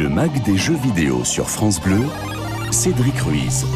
Le mag des jeux vidéo sur France Bleu, Cédric Ruiz.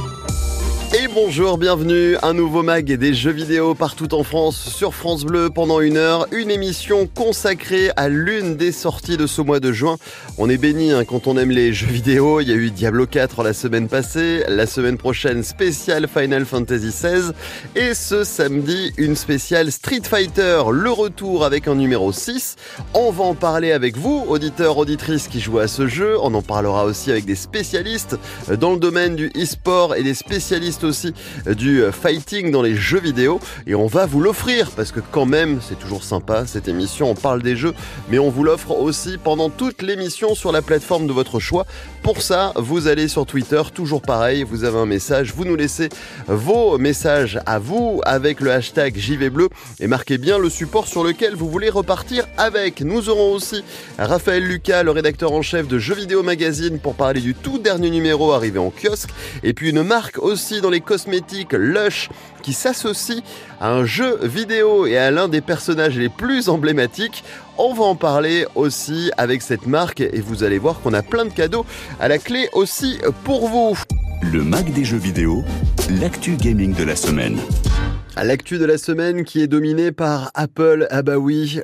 Et bonjour, bienvenue, un nouveau mag des jeux vidéo partout en France sur France Bleu pendant une heure, une émission consacrée à l'une des sorties de ce mois de juin. On est béni hein, quand on aime les jeux vidéo, il y a eu Diablo 4 la semaine passée, la semaine prochaine spéciale Final Fantasy XVI et ce samedi une spéciale Street Fighter, le retour avec un numéro 6. On va en parler avec vous, auditeurs, auditrices qui jouent à ce jeu, on en parlera aussi avec des spécialistes dans le domaine du e-sport et des spécialistes aussi du euh, fighting dans les jeux vidéo et on va vous l'offrir parce que quand même c'est toujours sympa cette émission, on parle des jeux mais on vous l'offre aussi pendant toute l'émission sur la plateforme de votre choix. Pour ça, vous allez sur Twitter, toujours pareil, vous avez un message, vous nous laissez vos messages à vous avec le hashtag JV Bleu et marquez bien le support sur lequel vous voulez repartir avec. Nous aurons aussi Raphaël Lucas, le rédacteur en chef de Jeux Vidéo Magazine pour parler du tout dernier numéro arrivé en kiosque et puis une marque aussi dans les cosmétiques Lush qui s'associe à un jeu vidéo et à l'un des personnages les plus emblématiques. On va en parler aussi avec cette marque et vous allez voir qu'on a plein de cadeaux à la clé aussi pour vous. Le mag des jeux vidéo, l'actu gaming de la semaine. L'actu de la semaine qui est dominée par Apple. Ah bah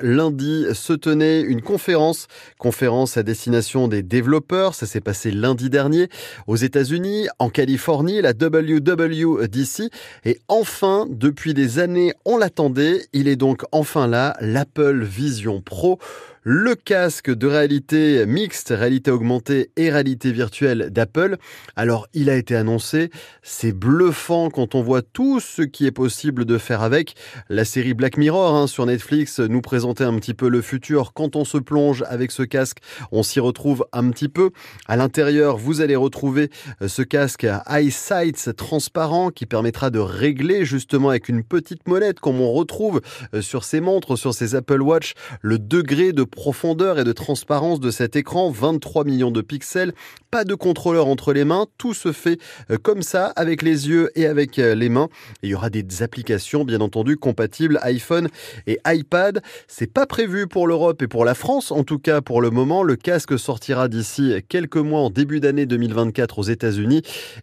lundi se tenait une conférence, conférence à destination des développeurs. Ça s'est passé lundi dernier aux États-Unis, en Californie, la WWDC. Et enfin, depuis des années, on l'attendait. Il est donc enfin là, l'Apple Vision Pro le casque de réalité mixte, réalité augmentée et réalité virtuelle d'Apple. Alors, il a été annoncé, c'est bluffant quand on voit tout ce qui est possible de faire avec. La série Black Mirror hein, sur Netflix nous présentait un petit peu le futur. Quand on se plonge avec ce casque, on s'y retrouve un petit peu. À l'intérieur, vous allez retrouver euh, ce casque EyeSight transparent qui permettra de régler justement avec une petite molette comme on retrouve euh, sur ces montres, sur ces Apple Watch, le degré de profondeur et de transparence de cet écran, 23 millions de pixels, pas de contrôleur entre les mains, tout se fait euh, comme ça avec les yeux et avec euh, les mains. il y aura des applications bien entendu compatibles iPhone et iPad. C'est pas prévu pour l'Europe et pour la France en tout cas pour le moment. Le casque sortira d'ici quelques mois en début d'année 2024 aux États-Unis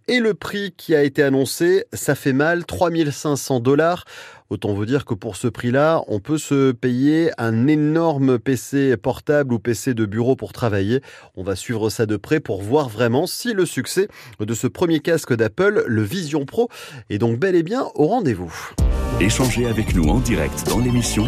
et le prix qui a été annoncé, ça fait mal, 3500 dollars. Autant vous dire que pour ce prix-là, on peut se payer un énorme PC portable ou PC de bureau pour travailler. On va suivre ça de près pour voir vraiment si le succès de ce premier casque d'Apple, le Vision Pro, est donc bel et bien au rendez-vous. Échangez avec nous en direct dans l'émission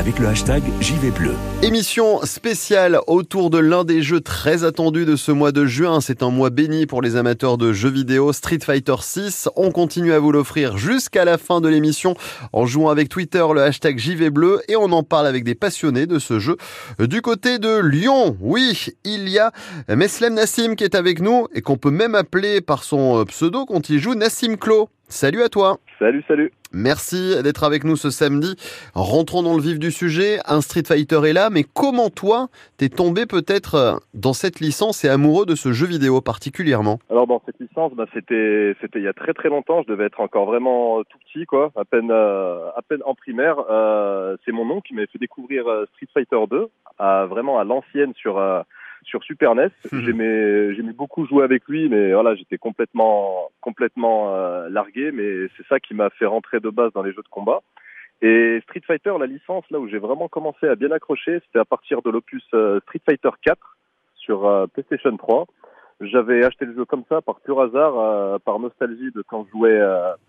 avec le hashtag JV Bleu. Émission spéciale autour de l'un des jeux très attendus de ce mois de juin. C'est un mois béni pour les amateurs de jeux vidéo Street Fighter 6. On continue à vous l'offrir jusqu'à la fin de l'émission en jouant avec Twitter le hashtag JV Bleu et on en parle avec des passionnés de ce jeu. Du côté de Lyon, oui, il y a Meslem Nassim qui est avec nous et qu'on peut même appeler par son pseudo quand il joue Nassim Klo. Salut à toi. Salut, salut. Merci d'être avec nous ce samedi. Rentrons dans le vif du sujet. Un Street Fighter est là, mais comment toi, t'es tombé peut-être euh, dans cette licence et amoureux de ce jeu vidéo particulièrement? Alors dans cette licence, bah, c'était c'était il y a très très longtemps. Je devais être encore vraiment tout petit, quoi, à peine euh, à peine en primaire. Euh, c'est mon oncle qui m'a fait découvrir Street Fighter 2, vraiment à l'ancienne sur sur Super NES. J'aimais, j'aimais beaucoup jouer avec lui, mais voilà, j'étais complètement, complètement euh, largué. Mais c'est ça qui m'a fait rentrer de base dans les jeux de combat. Et Street Fighter, la licence, là où j'ai vraiment commencé à bien accrocher, c'était à partir de l'opus euh, Street Fighter 4 sur euh, PlayStation 3. J'avais acheté le jeu comme ça par pur hasard, par nostalgie de quand je jouais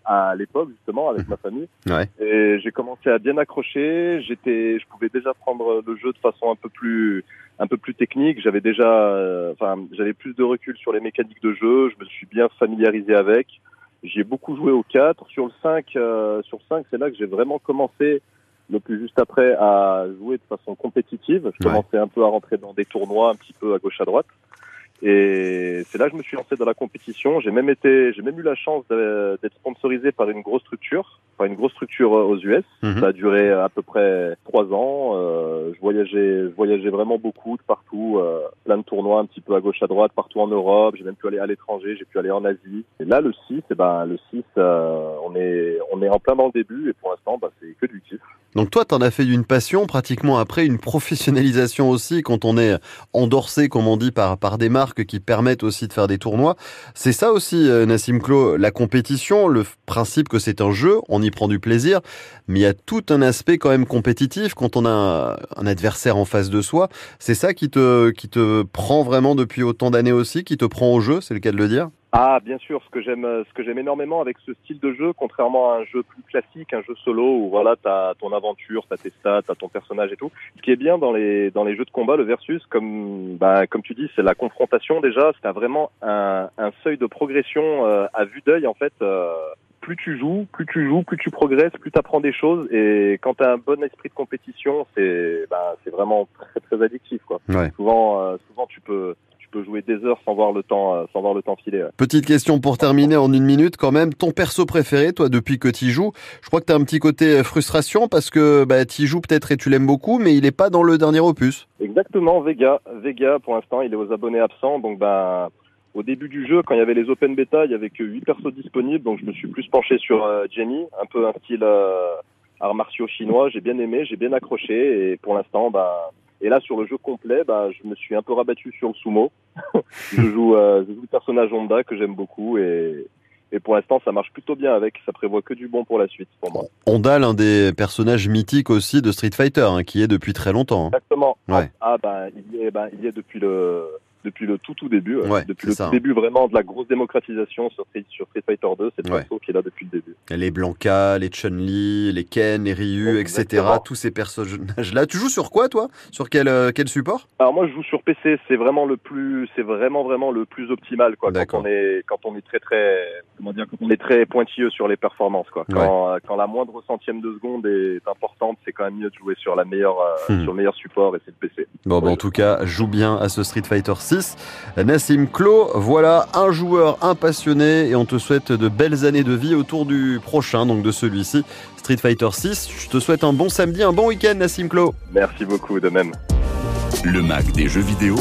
à l'époque justement avec ma famille. Ouais. Et j'ai commencé à bien accrocher. J'étais, je pouvais déjà prendre le jeu de façon un peu plus un peu plus technique. J'avais déjà, euh, enfin, j'avais plus de recul sur les mécaniques de jeu. Je me suis bien familiarisé avec. J'ai beaucoup joué au 4. Sur le 5, euh, sur 5, c'est là que j'ai vraiment commencé le plus juste après à jouer de façon compétitive. Je commençais un peu à rentrer dans des tournois un petit peu à gauche à droite. Et c'est là que je me suis lancé dans la compétition. J'ai même été, j'ai même eu la chance d'être sponsorisé par une grosse structure enfin une grosse structure aux US. Mhm. Ça a duré à peu près trois ans. Euh, je voyageais, je voyageais vraiment beaucoup de partout, euh, plein de tournois un petit peu à gauche à droite, partout en Europe. J'ai même pu aller à l'étranger, j'ai pu aller en Asie. Et là, le 6, eh ben le 6, euh, on est, on est en plein dans le début et pour l'instant, bah, c'est que du kiff. Donc toi, t'en as fait une passion, pratiquement après une professionnalisation aussi, quand on est endorsé, comme on dit, par, par des marques qui permettent aussi de faire des tournois. C'est ça aussi, euh, Nassim Klo, la compétition, le principe que c'est un jeu, on y prend du plaisir, mais il y a tout un aspect quand même compétitif quand on a un, adversaire en face de soi. C'est ça qui te, qui te prend vraiment depuis autant d'années aussi, qui te prend au jeu, c'est le cas de le dire? Ah, bien sûr. Ce que j'aime, euh, ce que j'aime énormément avec ce style de jeu, contrairement à un jeu plus classique, un jeu solo où voilà, t'as ton aventure, t'as tes stats, t'as ton personnage et tout. Ce qui est bien dans les dans les jeux de combat, le versus, comme bah comme tu dis, c'est la confrontation déjà. C'est vraiment un, un seuil de progression euh, à vue d'œil en fait. euh, plus tu joues, plus tu joues, plus tu progresses, plus tu apprends des choses. Et quand tu as un bon esprit de compétition, c'est bah, c'est vraiment très très addictif quoi. Ouais. Souvent euh, souvent tu peux tu peux jouer des heures sans voir le temps euh, sans voir le temps filer. ouais. Petite question pour terminer en une minute quand même. Ton perso préféré, toi, depuis que tu joues, je crois que tu as un petit côté euh, frustration parce que bah, tu joues peut-être et tu l'aimes beaucoup, mais il est pas dans le dernier opus. Exactement, Vega. Vega, pour l'instant, il est aux abonnés absents. Donc, ben, au début du jeu, quand il y avait les open beta, il y avait que 8 persos disponibles. Donc, je me suis plus penché sur euh, Jenny, un peu un style euh, arts martiaux chinois. J'ai bien aimé, j'ai bien accroché. Et pour l'instant, ben, et là, sur le jeu complet, ben, je me suis un peu rabattu sur le sumo. je, joue, euh, je joue le personnage Honda que j'aime beaucoup. Et, et pour l'instant, ça marche plutôt bien avec. Ça prévoit que du bon pour la suite, pour moi. Honda, l'un des personnages mythiques aussi de Street Fighter, hein, qui est depuis très longtemps. hein. Exactement. Ouais. Ah ben il y est, ben, il y est depuis le depuis le tout tout début, ouais. Ouais, depuis le ça. tout début vraiment de la grosse démocratisation sur Street, sur Street Fighter 2, c'est Ouais. perso qui est là depuis le début. Les Blanca, les Chun-Li, les Ken, les Ryu, etc. Tous ces personnages-là. Tu joues sur quoi, toi? Sur quel, euh, quel support? Alors moi je joue sur PC, c'est vraiment le plus c'est vraiment vraiment le plus optimal quoi quand on est quand on est très très comment dire quand on est très pointilleux sur les performances quoi. Quand, euh, quand la moindre centième de seconde est importante, c'est quand même mieux de jouer sur la meilleure euh, Hmm. sur le meilleur support et c'est le PC. Bon, Ouais. en tout cas, joue bien à ce Street Fighter 6. Nassim Klo, voilà un joueur, un passionné, et on te souhaite de belles années de vie autour du prochain, donc de celui-ci, Street Fighter 6. Je te souhaite un bon samedi, un bon week-end, Nassim Klo. Merci beaucoup de même. Le mag des jeux vidéo,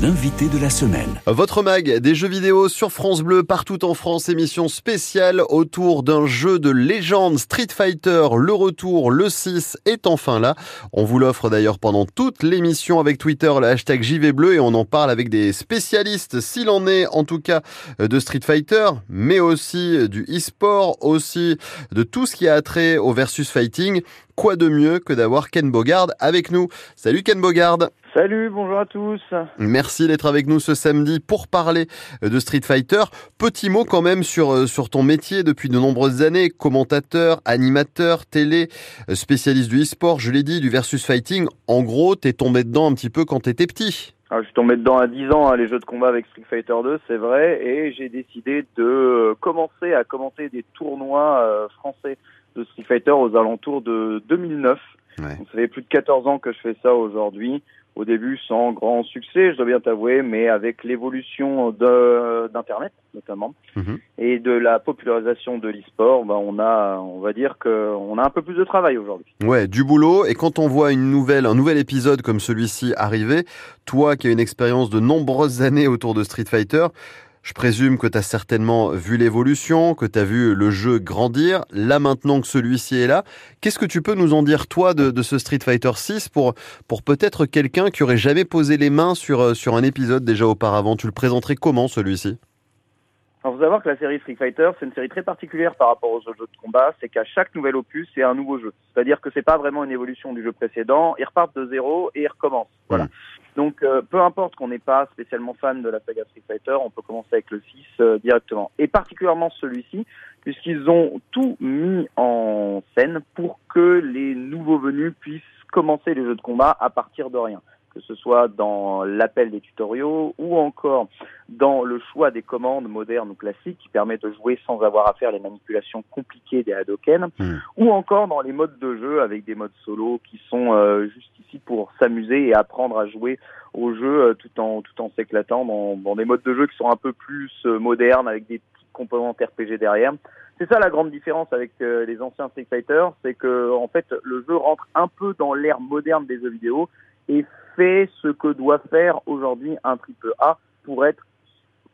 l'invité de la semaine. Votre mag des jeux vidéo sur France Bleu, partout en France, émission spéciale autour d'un jeu de légende Street Fighter. Le retour, le 6 est enfin là. On vous l'offre d'ailleurs pendant toute l'émission avec Twitter, le hashtag JV Bleu, et on en parle avec des spécialistes, s'il en est en tout cas, de Street Fighter, mais aussi du e-sport, aussi de tout ce qui a trait au versus fighting. Quoi de mieux que d'avoir Ken Bogard avec nous? Salut Ken Bogard Salut, bonjour à tous. Merci d'être avec nous ce samedi pour parler de Street Fighter. Petit mot quand même sur, euh, sur ton métier depuis de nombreuses années, commentateur, animateur, télé, euh, spécialiste du e-sport, je l'ai dit, du versus fighting. En gros, t'es tombé dedans un petit peu quand t'étais petit. Alors, je suis tombé dedans à 10 ans, hein, les jeux de combat avec Street Fighter 2, c'est vrai, et j'ai décidé de euh, commencer à commenter des tournois euh, français de Street Fighter aux alentours de 2009. Ouais. Donc, ça fait plus de 14 ans que je fais ça aujourd'hui. Au début, sans grand succès, je dois bien t'avouer, mais avec l'évolution d'Internet, notamment, Mhm. et de la popularisation de l'e-sport, ben, on a, on va dire qu'on a un peu plus de travail aujourd'hui. Ouais, du boulot. Et quand on voit une nouvelle, un nouvel épisode comme celui-ci arriver, toi qui as une expérience de nombreuses années autour de Street Fighter, je présume que tu as certainement vu l'évolution, que tu as vu le jeu grandir. Là, maintenant que celui-ci est là, qu'est-ce que tu peux nous en dire, toi, de, de ce Street Fighter 6 pour, pour peut-être quelqu'un qui aurait jamais posé les mains sur, euh, sur un épisode déjà auparavant? Tu le présenterais comment, celui-ci? Alors, faut savoir que la série Street Fighter, c'est une série très particulière par rapport aux autres jeux de combat. C'est qu'à chaque nouvel opus, c'est un nouveau jeu. C'est-à-dire que c'est pas vraiment une évolution du jeu précédent. Ils repartent de zéro et ils recommencent. Voilà. Donc, euh, peu importe qu'on n'est pas spécialement fan de la saga Street Fighter, on peut commencer avec le 6 euh, directement. Et particulièrement celui-ci, puisqu'ils ont tout mis en scène pour que les nouveaux venus puissent commencer les jeux de combat à partir de rien. Que ce soit dans l'appel des tutoriaux ou encore dans le choix des commandes modernes ou classiques qui permettent de jouer sans avoir à faire les manipulations compliquées des Hadoken, Mm. ou encore dans les modes de jeu avec des modes solo qui sont euh, juste ici pour s'amuser et apprendre à jouer au jeu euh, tout en tout en s'éclatant dans, dans des modes de jeu qui sont un peu plus euh, modernes avec des petites composante RPG derrière. C'est ça la grande différence avec les anciens Street Fighter, c'est que en fait le jeu rentre un peu dans l'ère moderne des jeux vidéo et fait ce que doit faire aujourd'hui un triple A pour être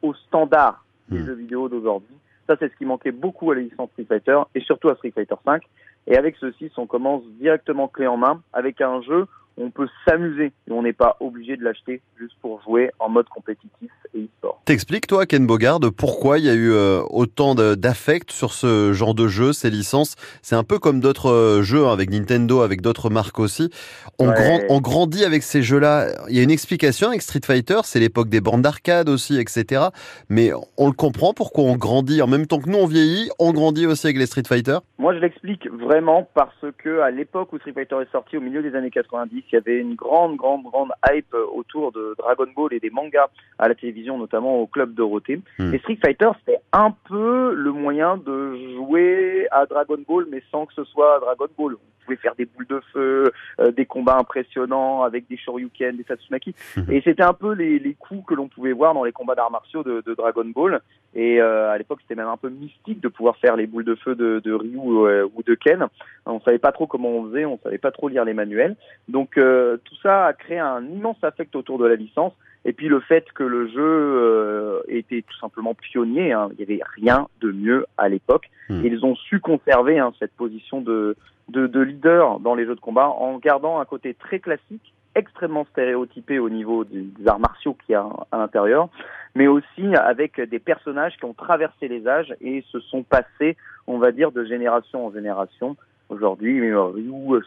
au standard des Hmm. jeux vidéo d'aujourd'hui. Ça, c'est ce qui manquait beaucoup à la licence Street Fighter et surtout à Street Fighter V. Et avec ceci, on commence directement clé en main avec un jeu on peut s'amuser et on n'est pas obligé de l'acheter juste pour jouer en mode compétitif et e-sport. T'expliques toi, Ken Bogard, pourquoi il y a eu euh, autant d'affect sur ce genre de jeu, ces licences? C'est un peu comme d'autres euh, jeux hein, avec Nintendo, avec d'autres marques aussi. On, Ouais. grand- on grandit avec ces jeux-là. Il y a une explication avec Street Fighter, c'est l'époque des bandes d'arcade aussi, etc. Mais on le comprend pourquoi on grandit en même temps que nous on vieillit, on grandit aussi avec les Street Fighter. Moi, je l'explique vraiment parce que à l'époque où Street Fighter est sorti, au milieu des années 90, il y avait une grande, grande, grande hype autour de Dragon Ball et des mangas à la télévision, notamment au club Dorothée. Hmm. Et Street Fighter, c'était un peu le moyen de jouer à Dragon Ball, mais sans que ce soit Dragon Ball. Pouvait faire des boules de feu, euh, des combats impressionnants avec des shoryuken, des Tatsumaki. Mhm. Et c'était un peu les, les coups que l'on pouvait voir dans les combats d'arts martiaux de, de Dragon Ball. Et euh, à l'époque, c'était même un peu mystique de pouvoir faire les boules de feu de, de Ryu euh, ou de Ken. On savait pas trop comment on faisait, on savait pas trop lire les manuels. Donc tout ça a créé un immense affect autour de la licence. Et puis le fait que le jeu euh, était tout simplement pionnier, hein. il y avait rien de mieux à l'époque. Hmm. Ils ont su conserver hein, cette position de, de, de leader dans les jeux de combat en gardant un côté très classique, extrêmement stéréotypé au niveau des, arts martiaux qu'il y a à l'intérieur, mais aussi avec des personnages qui ont traversé les âges et se sont passés, on va dire, de génération en génération. Aujourd'hui, Ryu,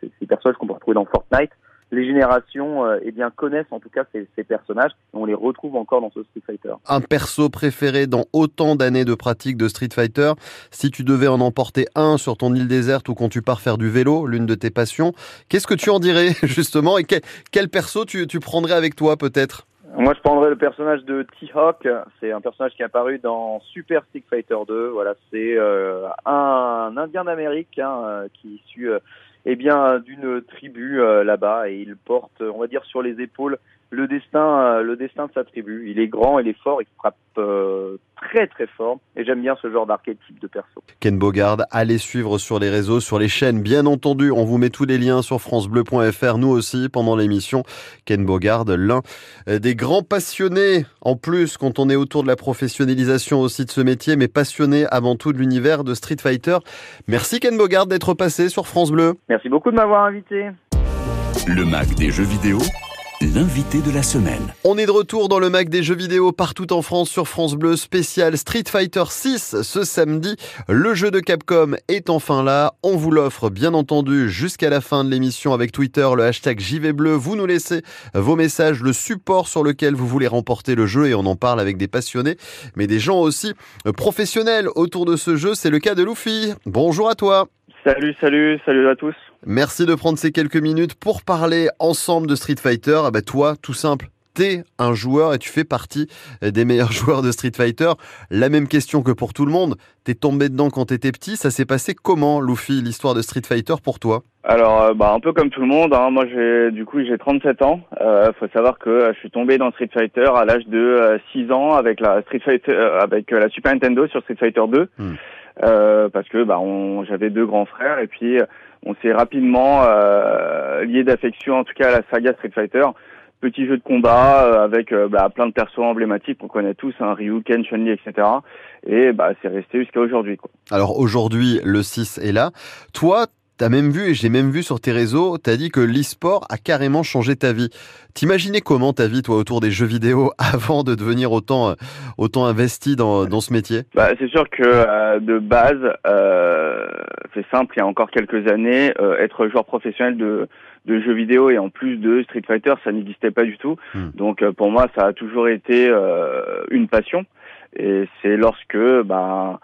c'est ces personnages qu'on peut retrouver dans Fortnite. Les générations euh, eh bien, connaissent en tout cas ces, ces personnages et on les retrouve encore dans ce Street Fighter. Un perso préféré dans autant d'années de pratique de Street Fighter. Si tu devais en emporter un sur ton île déserte ou quand tu pars faire du vélo, l'une de tes passions, qu'est-ce que tu en dirais justement et quel, quel perso tu, tu prendrais avec toi peut-être? Moi, je prendrais le personnage de T-Hawk. C'est un personnage qui est apparu dans Super Street Fighter 2. Voilà, c'est euh, un Indien d'Amérique hein, euh, qui est issu euh, eh bien d'une tribu euh, là-bas et il porte, on va dire, sur les épaules le destin, euh, le destin de sa tribu. Il est grand, il est fort, il frappe euh, très très fort et j'aime bien ce genre d'archétype de perso. Ken Bogard, allez suivre sur les réseaux, sur les chaînes, bien entendu. On vous met tous les liens sur francebleu.fr, nous aussi, pendant l'émission. Ken Bogard, l'un des grands passionnés, en plus, quand on est autour de la professionnalisation aussi de ce métier, mais passionné avant tout de l'univers de Street Fighter. Merci Ken Bogard d'être passé sur France Bleu. Merci beaucoup de m'avoir invité. Le Mac des jeux vidéo, l'invité de la semaine. On est de retour dans le Mac des jeux vidéo partout en France sur France Bleu spécial Street Fighter 6 ce samedi. Le jeu de Capcom est enfin là. On vous l'offre bien entendu jusqu'à la fin de l'émission avec Twitter, le hashtag JVBleu. Vous nous laissez vos messages, le support sur lequel vous voulez remporter le jeu et on en parle avec des passionnés, mais des gens aussi professionnels autour de ce jeu. C'est le cas de Luffy. Bonjour à toi. Salut, salut, salut à tous. Merci de prendre ces quelques minutes pour parler ensemble de Street Fighter. Ah bah toi, tout simple, t'es un joueur et tu fais partie des meilleurs joueurs de Street Fighter. La même question que pour tout le monde. T'es tombé dedans quand t'étais petit. Ça s'est passé comment, Luffy, l'histoire de Street Fighter pour toi? Alors, euh, bah, un peu comme tout le monde, hein, moi j'ai du coup j'ai 37 ans. Euh, faut savoir que euh, je suis tombé dans Street Fighter à l'âge de euh, 6 ans avec la Street Fighter, euh, avec euh, la Super Nintendo sur Street Fighter 2, Hmm. Euh, parce que bah, j'avais deux grands frères et puis euh, on s'est rapidement euh, lié d'affection, en tout cas à la saga Street Fighter. Petit jeu de combat euh, avec euh, bah, plein de persos emblématiques qu'on connaît tous, hein, Ryu, Ken, Chun-Li, etc. Et bah, c'est resté jusqu'à aujourd'hui. Alors aujourd'hui, le 6 est là. Toi, t'as même vu, et j'ai même vu sur tes réseaux, t'as dit que l'e-sport a carrément changé ta vie. T'imaginais comment ta vie, toi, autour des jeux vidéo avant de devenir autant, euh, autant investi dans, dans ce métier? Bah, c'est sûr que euh, de base, euh, c'est simple. Il y a encore quelques années, euh, être joueur professionnel de, de jeux vidéo et en plus de Street Fighter, ça n'existait pas du tout. Hmm. Donc euh, pour moi, ça a toujours été euh, une passion. Et c'est lorsque bah,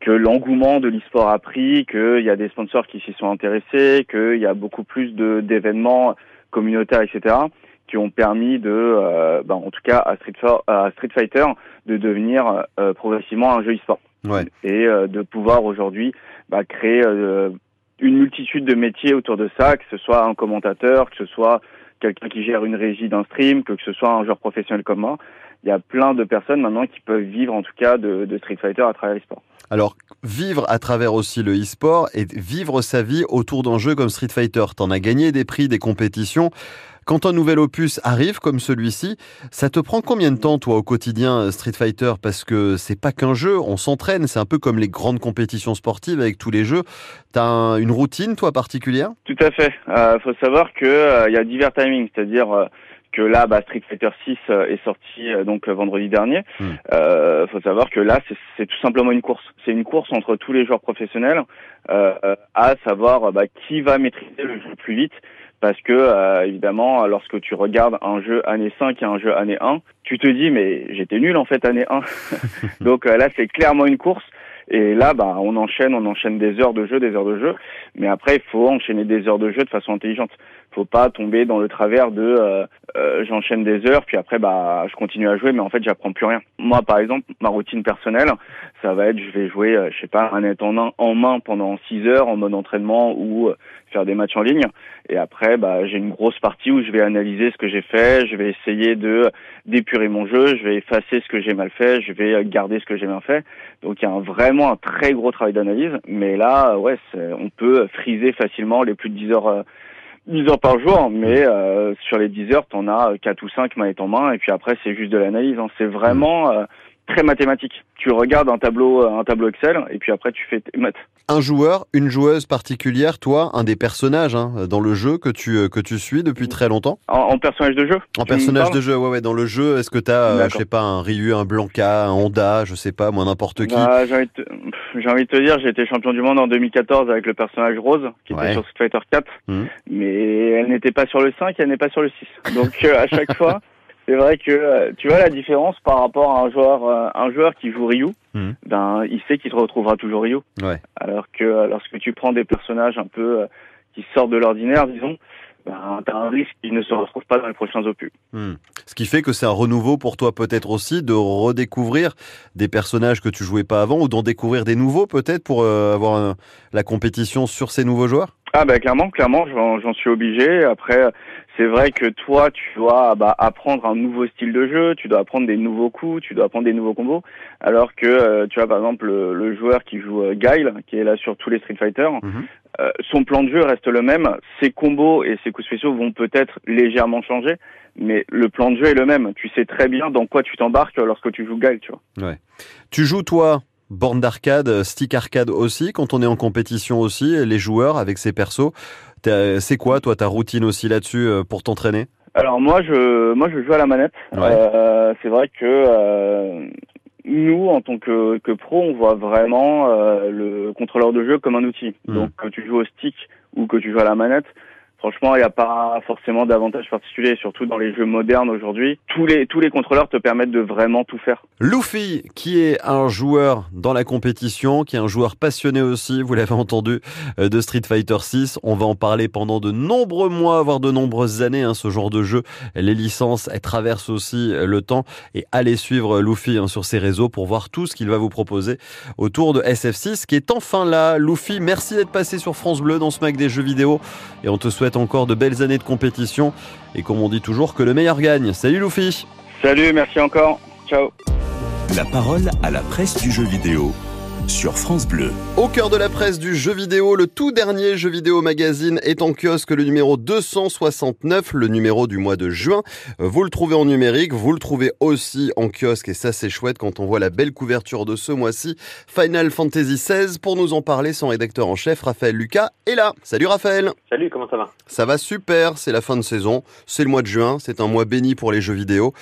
que l'engouement de l'e-sport a pris, qu'il y a des sponsors qui s'y sont intéressés, qu'il y a beaucoup plus de d'événements communautaires, etc., qui ont permis de, euh, bah, en tout cas à Street, For- à Street Fighter, de devenir euh, progressivement un jeu e-sport Ouais. et euh, de pouvoir aujourd'hui bah, créer euh, une multitude de métiers autour de ça, que ce soit un commentateur, que ce soit quelqu'un qui gère une régie d'un stream, que ce soit un joueur professionnel comme moi. Il y a plein de personnes maintenant qui peuvent vivre en tout cas de, de Street Fighter à travers l'e-sport. Alors, vivre à travers aussi le e-sport et vivre sa vie autour d'un jeu comme Street Fighter. T'en as gagné des prix, des compétitions. Quand un nouvel opus arrive comme celui-ci, ça te prend combien de temps toi au quotidien Street Fighter? Parce que c'est pas qu'un jeu, on s'entraîne, c'est un peu comme les grandes compétitions sportives avec tous les jeux. T'as une routine toi particulière? Tout à fait. Euh, faut savoir que euh, il y a divers timings, c'est-à-dire euh, que là, bah, Street Fighter 6 euh, est sorti euh, donc vendredi dernier. Il Hmm. euh, faut savoir que là, c'est- tout simplement une course. C'est une course entre tous les joueurs professionnels euh, euh, à savoir euh, bah, qui va maîtriser le jeu le plus vite. Parce que euh, évidemment, lorsque tu regardes un jeu année 5 et un jeu année 1, tu te dis mais j'étais nul en fait année 1. donc euh, là, c'est clairement une course. Et là, bah, on enchaîne, on enchaîne des heures de jeu, des heures de jeu. Mais après, il faut enchaîner des heures de jeu de façon intelligente. Faut pas tomber dans le travers de euh, euh, j'enchaîne des heures, puis après, bah, je continue à jouer, mais en fait, j'apprends plus rien. Moi, par exemple, ma routine personnelle, ça va être, je vais jouer, euh, je sais pas, un net en, main- en main pendant 6 heures en mode entraînement ou euh, faire des matchs en ligne. Et après, bah, j'ai une grosse partie où je vais analyser ce que j'ai fait, je vais essayer de d'épurer mon jeu, je vais effacer ce que j'ai mal fait, je vais garder ce que j'ai bien fait. Donc il y a un- vraiment un très gros travail d'analyse. Mais là, ouais, on peut friser facilement les plus de 10 heures, euh, 10 heures par jour. Mais euh, sur les 10 heures, t'en as 4 ou 5 manettes en main. Et puis après, c'est juste de l'analyse. hein. C'est vraiment euh, très mathématique. Tu regardes un tableau, un tableau Excel, et puis après, tu fais tes maths. Un joueur, une joueuse particulière, toi, un des personnages hein, dans le jeu que tu, euh, que tu suis depuis très longtemps? En, en personnage de jeu? En tu personnage de jeu, ouais, ouais, dans le jeu, est-ce que t'as, euh, je sais pas, un Ryu, un Blanca, un Honda, je sais pas, moi, n'importe qui? Bah, j'ai envie, de te- pff, j'ai envie de te dire, j'ai été champion du monde en 2014 avec le personnage Rose, qui Ouais. était sur Street Fighter 4, Mhm. mais elle n'était pas sur le 5, elle n'est pas sur le 6. Donc euh, à chaque fois, c'est vrai que euh, tu vois la différence par rapport à un joueur, euh, un joueur qui joue Ryu, Mhm. ben il sait qu'il te retrouvera toujours Ryu. Ouais. Alors que euh, lorsque tu prends des personnages un peu qui sortent de l'ordinaire, disons, ben t'as un risque qu'ils ne se retrouvent pas dans les prochains opus. Hmm. Ce qui fait que c'est un renouveau pour toi peut-être aussi de redécouvrir des personnages que tu jouais pas avant ou d'en découvrir des nouveaux peut-être pour euh, avoir un- la compétition sur ces nouveaux joueurs? Ah bah clairement, clairement, j'en j'en suis obligé. Après, c'est vrai que toi, tu dois bah, apprendre un nouveau style de jeu, tu dois apprendre des nouveaux coups, tu dois apprendre des nouveaux combos. Alors que euh, tu vois par exemple le, le joueur qui joue euh, Guile, qui est là sur tous les Street Fighter, Mhm. euh, son plan de jeu reste le même. Ses combos et ses coups spéciaux vont peut-être légèrement changer, mais le plan de jeu est le même. Tu sais très bien dans quoi tu t'embarques lorsque tu joues Guile, tu vois. Tu joues toi borne d'arcade, stick arcade aussi quand on est en compétition aussi, les joueurs avec ces persos. T'as- C'est quoi toi ta routine aussi là-dessus euh, pour t'entraîner? Alors moi je moi je joue à la manette. Ouais. Euh, c'est vrai que euh, nous en tant que, que pro on voit vraiment euh, le contrôleur de jeu comme un outil. Mhm. Donc que tu joues au stick ou que tu joues à la manette, franchement il n'y a pas forcément d'avantage particulier, surtout dans les jeux modernes aujourd'hui. Tous les tous les contrôleurs te permettent de vraiment tout faire. Luffy, qui est un joueur dans la compétition, qui est un joueur passionné aussi, vous l'avez entendu, euh, de Street Fighter 6. On va en parler pendant de nombreux mois, voire de nombreuses années, hein, ce genre de jeu. Les licences, elles traversent aussi euh, le temps. Et allez suivre Luffy hein, sur ses réseaux pour voir tout ce qu'il va vous proposer autour de SF6, qui est enfin là. Luffy, merci d'être passé sur France Bleu dans ce Mac des jeux vidéo. Et on te souhaite encore de belles années de compétition. Et comme on dit toujours, que le meilleur gagne. Salut Luffy Salut, merci encore. Ciao. La parole à la presse du jeu vidéo sur France Bleu. Au cœur de la presse du jeu vidéo, le tout dernier jeu vidéo magazine est en kiosque, le numéro 269, le numéro du mois de juin. Vous le trouvez en numérique, vous le trouvez aussi en kiosque et ça c'est chouette quand on voit la belle couverture de ce mois-ci. Final Fantasy XVI, pour nous en parler, son rédacteur en chef, Raphaël Lucas, est là. Salut Raphaël Salut, comment ça va? Ça va super, c'est la fin de saison, c'est le mois de juin, c'est un mois béni pour les jeux vidéo.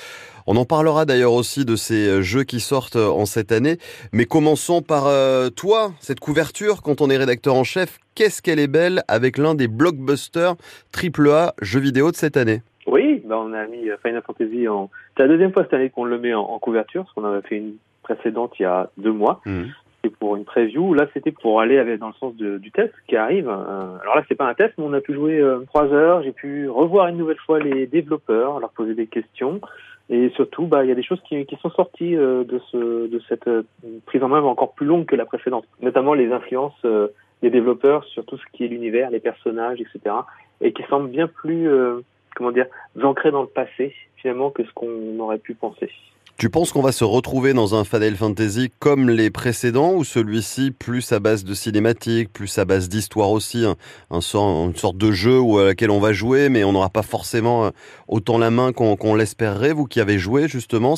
On en parlera d'ailleurs aussi de ces euh, jeux qui sortent euh, en cette année. Mais commençons par euh, toi, cette couverture, quand on est rédacteur en chef, qu'est-ce qu'elle est belle avec l'un des blockbusters AAA jeux vidéo de cette année? Oui, bah on a mis Final Fantasy en. C'est la deuxième fois cette année qu'on le met en, en couverture, parce qu'on avait fait une précédente il y a deux mois. C'était pour une preview. Là, c'était pour aller avec, dans le sens de- du test qui arrive. Euh, alors là, c'est pas un test, mais on a pu jouer euh, trois heures. J'ai pu revoir une nouvelle fois les développeurs, leur poser des questions. Et surtout, bah, il y a des choses qui, qui sont sorties euh, de, ce, de cette euh, prise en main encore plus longue que la précédente. Notamment les influences euh, des développeurs sur tout ce qui est l'univers, les personnages, etc. Et qui semblent bien plus, euh, comment dire, ancré dans le passé finalement que ce qu'on aurait pu penser. Tu penses qu'on va se retrouver dans un Final Fantasy comme les précédents ou celui-ci plus à base de cinématique, plus à base d'histoire aussi, un, une sorte de jeu à laquelle on va jouer mais on n'aura pas forcément euh, autant la main qu'on l'espérerait Vous qui avez joué justement,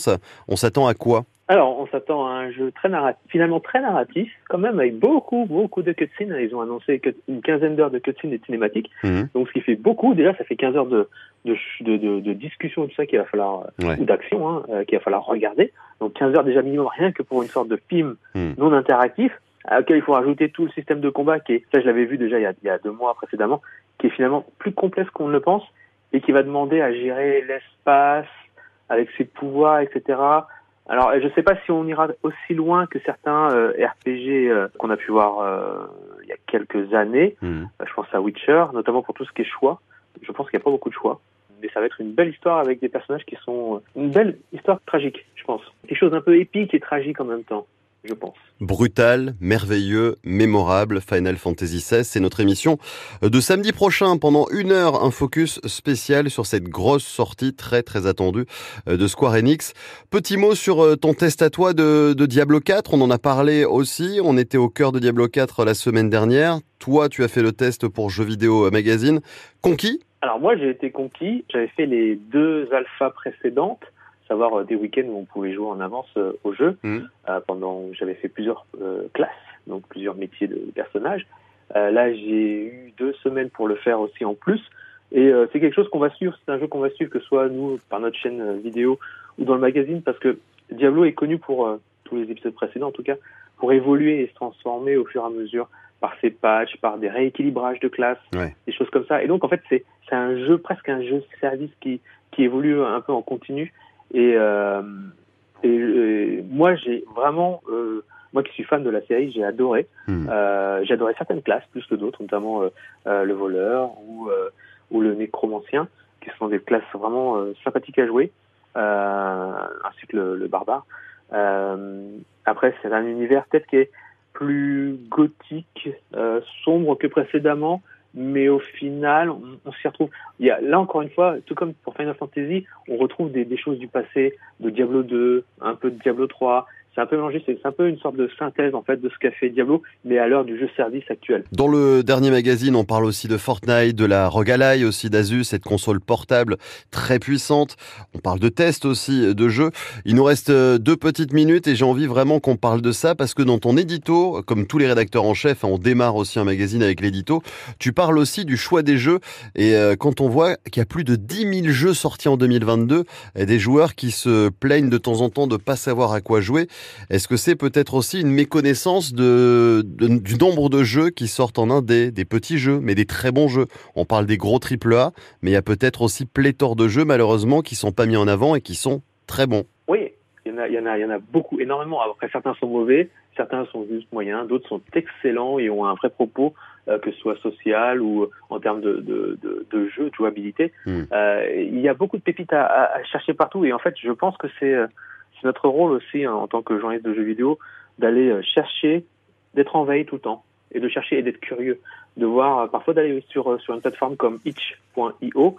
on s'attend à quoi? Alors, on s'attend à un jeu très narratif, finalement très narratif, quand même avec beaucoup, beaucoup de cutscenes. Ils ont annoncé une quinzaine d'heures de cutscenes et cinématiques. Mhm. Donc, ce qui fait beaucoup. Déjà, ça fait 15 heures de, de, de, de, discussion, tout ça qu'il va falloir, ou d'action, hein, euh, qu'il va falloir regarder. Donc, 15 heures déjà minimum, rien que pour une sorte de film mhm. non interactif, auquel il faut rajouter tout le système de combat qui est, ça je l'avais vu déjà il y, a, il y a deux mois précédemment, qui est finalement plus complexe qu'on ne le pense et qui va demander à gérer l'espace avec ses pouvoirs, etc alors, je ne sais pas si on ira aussi loin que certains euh, RPG euh, qu'on a pu voir euh, il y a quelques années. Hmm. je pense à Witcher, notamment pour tout ce qui est choix. Je pense qu'il n'y a pas beaucoup de choix. Mais ça va être une belle histoire avec des personnages qui sont... Une belle histoire tragique, je pense. Quelque chose d'un peu épique et tragique en même temps je pense. Brutal, merveilleux, mémorable, Final Fantasy XVI, c'est notre émission de samedi prochain pendant une heure, un focus spécial sur cette grosse sortie très très attendue euh, de Square Enix. Petit mot sur euh, ton test à toi de, Diablo 4, on en a parlé aussi, on était au cœur de Diablo 4 la semaine dernière. Toi, tu as fait le test pour Jeux Vidéo Magazine. Conquis? Alors moi, j'ai été conquis, j'avais fait les deux alphas précédentes savoir euh, des week-ends où on pouvait jouer en avance euh, au jeu. Mmh. Euh, pendant, j'avais fait plusieurs classes, donc plusieurs métiers de, personnages. là, j'ai eu deux semaines pour le faire aussi en plus. Et c'est quelque chose qu'on va suivre. C'est un jeu qu'on va suivre, que ce soit nous par notre chaîne vidéo ou dans le magazine, parce que Diablo est connu pour tous les épisodes précédents, en tout cas, pour évoluer et se transformer au fur et à mesure par ses patchs, par des rééquilibrages de classes, des choses comme ça. Et donc, en fait, c'est c'est un jeu presque un jeu service qui qui évolue un peu en continu et, euh, et, moi, j'ai vraiment, euh, moi qui suis fan de la série, j'ai adoré. Hmm. Euh, j'ai adoré certaines classes plus que d'autres, notamment euh, euh, le voleur ou, ou le nécromancien, qui sont des classes vraiment sympathiques à jouer, ainsi que le, le barbare. après, c'est un univers peut-être qui est plus gothique, sombre que précédemment, mais au final, on, on s'y retrouve. Là, encore une fois, tout comme pour Final Fantasy, on retrouve des, des choses du passé, de Diablo 2, un peu de Diablo 3, c'est un peu mélangé, c'est un peu une sorte de synthèse en fait de ce qu'a fait Diablo, mais à l'heure du jeu service actuel. Dans le dernier magazine, on parle aussi de Fortnite, de la Rogalai aussi d'Asus, cette console portable très puissante. On parle de tests aussi de jeux. Il nous reste euh, deux petites minutes et j'ai envie vraiment qu'on parle de ça parce que dans ton édito, comme tous les rédacteurs en chef, hein, on démarre aussi un magazine avec l'édito, tu parles aussi du choix des jeux et euh, quand on voit qu'il y a plus de 10 000 jeux sortis en 2022 et des joueurs qui se plaignent de temps en temps de pas savoir à quoi jouer, est-ce que c'est peut-être aussi une méconnaissance de, du nombre de jeux qui sortent en indé, des petits jeux, mais des très bons jeux? On parle des gros AAA, mais il y a peut-être aussi pléthore de jeux malheureusement qui sont pas mis en avant et qui sont très bons. Oui, il y en a, il y en a, il y en a beaucoup, énormément. Après, certains sont mauvais, certains sont juste moyens, d'autres sont excellents et ont un vrai propos, euh, que ce soit social ou en termes de, de, de, de jeu, de jouabilité. Hmm. Euh, il y a beaucoup de pépites à, à, chercher partout et en fait, je pense que c'est euh, c'est notre rôle aussi hein, en tant que journaliste de jeux vidéo d'aller euh, chercher, d'être en veille tout le temps et de chercher et d'être curieux, de voir euh, parfois d'aller sur euh, sur une plateforme comme itch.io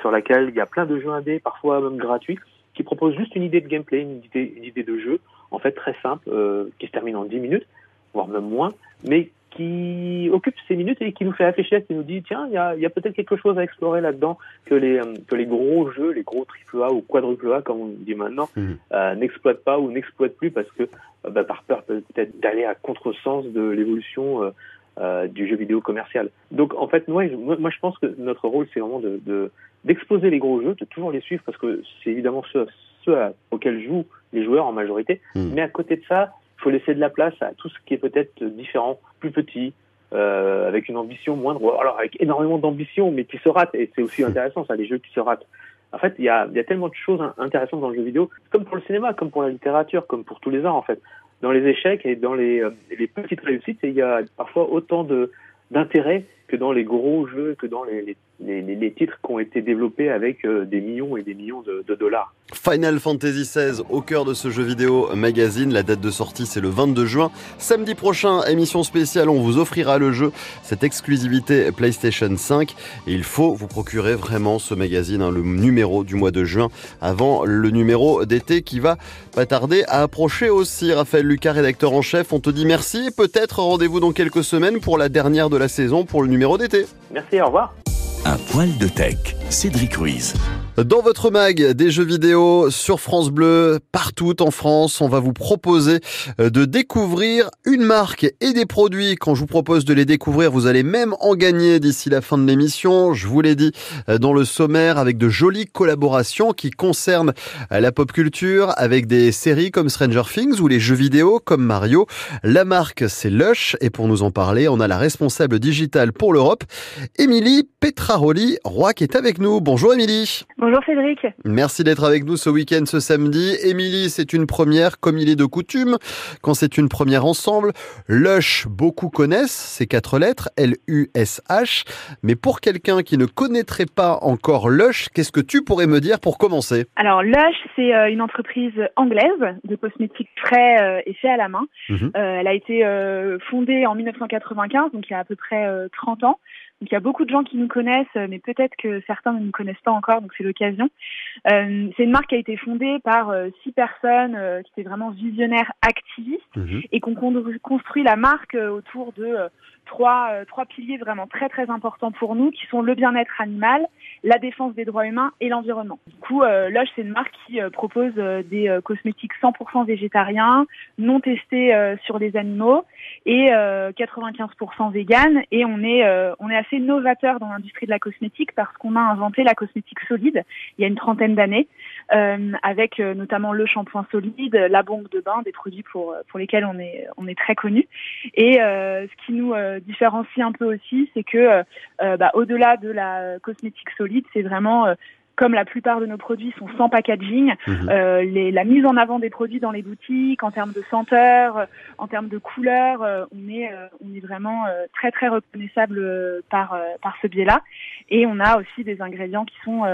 sur laquelle il y a plein de jeux indés, parfois même gratuits, qui proposent juste une idée de gameplay, une idée, une idée de jeu, en fait très simple, qui se termine en 10 minutes, voire même moins, mais qui occupe ces minutes et qui nous fait réfléchir, qui nous dit tiens, il y a, y a peut-être quelque chose à explorer là-dedans que les que les gros jeux, les gros triple A ou quadruple A comme on dit maintenant, mmh. euh, n'exploitent pas ou n'exploitent plus parce que euh, bah, par peur peut-être d'aller à contresens de l'évolution euh, euh, du jeu vidéo commercial. Donc en fait, moi, moi, je pense que notre rôle c'est vraiment de d'exposer les gros jeux, de toujours les suivre parce que c'est évidemment ceux, ceux auxquels jouent les joueurs en majorité. Mmh. Mais à côté de ça, il faut laisser de la place à tout ce qui est peut-être différent, plus petit, euh, avec une ambition moindre, alors avec énormément d'ambition, mais qui se rate, et c'est aussi intéressant ça, les jeux qui se ratent. En fait, il y a, y a tellement de choses intéressantes dans le jeu vidéo, comme pour le cinéma, comme pour la littérature, comme pour tous les arts en fait. Dans les échecs et dans les, euh, les petites réussites, il y a parfois autant de d'intérêt que dans les gros jeux, que dans les, les les, titres qui ont été développés avec euh, des millions et des millions de, dollars. Final Fantasy XVI au cœur de ce jeu vidéo magazine. La date de sortie c'est le 22 juin. Samedi prochain, émission spéciale, on vous offrira le jeu, cette exclusivité PlayStation 5. Et il faut vous procurer vraiment ce magazine, hein, le numéro du mois de juin, avant le numéro d'été qui va pas tarder à approcher aussi. Raphaël Lucas, rédacteur en chef, on te dit merci. Peut-être rendez-vous dans quelques semaines pour la dernière de la saison, pour le numéro d'été. Merci, au revoir. Un poil de tech. Cédric Ruiz. Dans votre mag, des jeux vidéo sur France Bleu, partout en France, on va vous proposer euh, de découvrir une marque et des produits. Quand je vous propose de les découvrir, vous allez même en gagner d'ici la fin de l'émission. Je vous l'ai dit euh, dans le sommaire avec de jolies collaborations qui concernent euh, la pop culture avec des séries comme Stranger Things ou les jeux vidéo comme Mario. La marque, c'est Lush et pour nous en parler, on a la responsable digitale pour l'Europe, Émilie Petraroli, roi qui est avec nous. Bonjour Émilie. Bonjour Cédric. Merci d'être avec nous ce week-end, ce samedi. Émilie, c'est une première comme il est de coutume. Quand c'est une première ensemble, Lush, beaucoup connaissent ces quatre lettres, L-U-S-H. Mais pour quelqu'un qui ne connaîtrait pas encore Lush, qu'est-ce que tu pourrais me dire pour commencer? Alors Lush, c'est euh, une entreprise anglaise de cosmétiques frais euh, et faits à la main. Mhm. Euh, elle a été fondée en 1995, donc il y a à peu près 30 ans. Donc il y a beaucoup de gens qui nous connaissent, euh, mais peut-être que certains ne nous connaissent pas encore, donc c'est l'occasion. Euh, c'est une marque qui a été fondée par euh, six personnes qui étaient vraiment visionnaires activistes mhm. et qu'on construit la marque autour de trois, trois piliers vraiment très très importants pour nous, qui sont le bien-être animal, la défense des droits humains et l'environnement. Du coup, Lush, c'est une marque qui propose des cosmétiques 100% végétariens, non testés sur les animaux et 95% vegan. Et on est, on est assez novateur dans l'industrie de la cosmétique parce qu'on a inventé la cosmétique solide il y a une trentaine d'années, euh, avec euh, notamment le shampoing solide, la bombe de bain, des produits pour pour lesquels on est on est très connu. Et euh, ce qui nous différencie un peu aussi, c'est que bah, au-delà de la cosmétique solide, c'est vraiment comme la plupart de nos produits sont sans packaging, mhm. euh, les, la mise en avant des produits dans les boutiques, en termes de senteur, euh, en termes de couleur, euh, on est euh, on est vraiment très très reconnaissable par par ce biais-là. Et on a aussi des ingrédients qui sont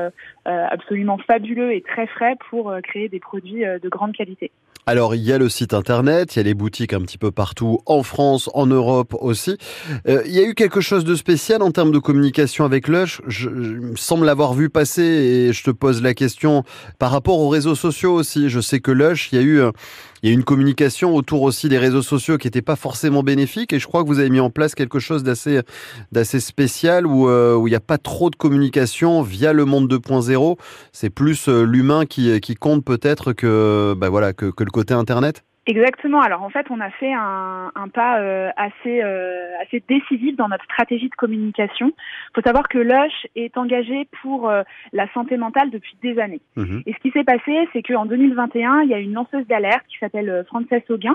absolument fabuleux et très frais pour créer des produits de grande qualité. Alors, il y a le site internet, il y a les boutiques un petit peu partout, en France, en Europe aussi. Euh, il y a eu quelque chose de spécial en termes de communication avec Lush? Je, je me semble l'avoir vu passer et je te pose la question par rapport aux réseaux sociaux aussi. Je sais que Lush, il y a eu il y a une communication autour aussi des réseaux sociaux qui n'était pas forcément bénéfique et je crois que vous avez mis en place quelque chose d'assez d'assez spécial où euh, où il n'y a pas trop de communication via le monde 2.0. C'est plus euh, l'humain qui qui compte peut-être que bah voilà que, que le côté internet. Exactement. Alors en fait, on a fait un, un pas euh, assez euh, assez décisif dans notre stratégie de communication. Il faut savoir que Lush est engagé pour euh, la santé mentale depuis des années. Mhm. Et ce qui s'est passé, c'est qu'en 2021, il y a une lanceuse d'alerte qui s'appelle Frances Auguin,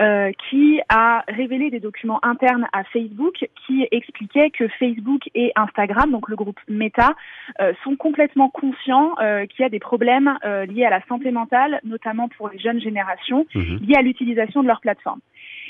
euh, qui a révélé des documents internes à Facebook qui expliquaient que Facebook et Instagram, donc le groupe Meta, euh, sont complètement conscients euh, qu'il y a des problèmes liés à la santé mentale, notamment pour les jeunes générations, mhm. liés à l'utilisation de leur plateforme.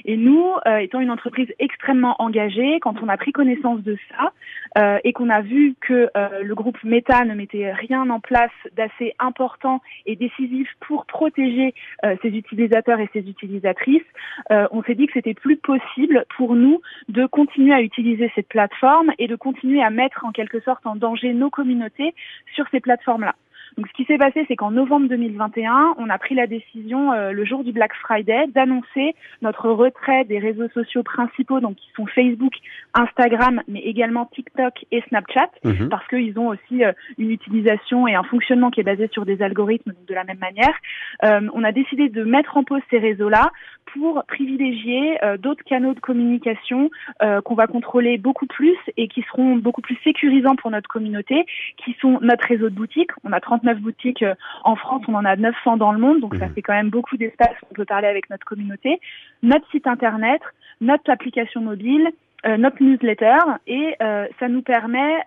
Et nous, euh, étant une entreprise extrêmement engagée, quand on a pris connaissance de ça euh, et qu'on a vu que euh, le groupe Meta ne mettait rien en place d'assez important et décisif pour protéger ses utilisateurs et ses utilisatrices, on s'est dit que c'était plus possible pour nous de continuer à utiliser cette plateforme et de continuer à mettre en quelque sorte en danger nos communautés sur ces plateformes-là. Donc, ce qui s'est passé, c'est qu'en novembre 2021, on a pris la décision, euh, le jour du Black Friday, d'annoncer notre retrait des réseaux sociaux principaux, donc qui sont Facebook, Instagram, mais également TikTok et Snapchat, mhm. parce qu'ils ont aussi euh, une utilisation et un fonctionnement qui est basé sur des algorithmes de la même manière. Euh, on a décidé de mettre en pause ces réseaux-là pour privilégier d'autres canaux de communication qu'on va contrôler beaucoup plus et qui seront beaucoup plus sécurisants pour notre communauté, qui sont notre réseau de boutiques. On a 30 39 boutiques euh, en France, on en a 900 dans le monde, donc ça mhm. fait quand même beaucoup d'espace où on peut parler avec notre communauté. Notre site internet, notre application mobile, euh, notre newsletter et euh, ça nous permet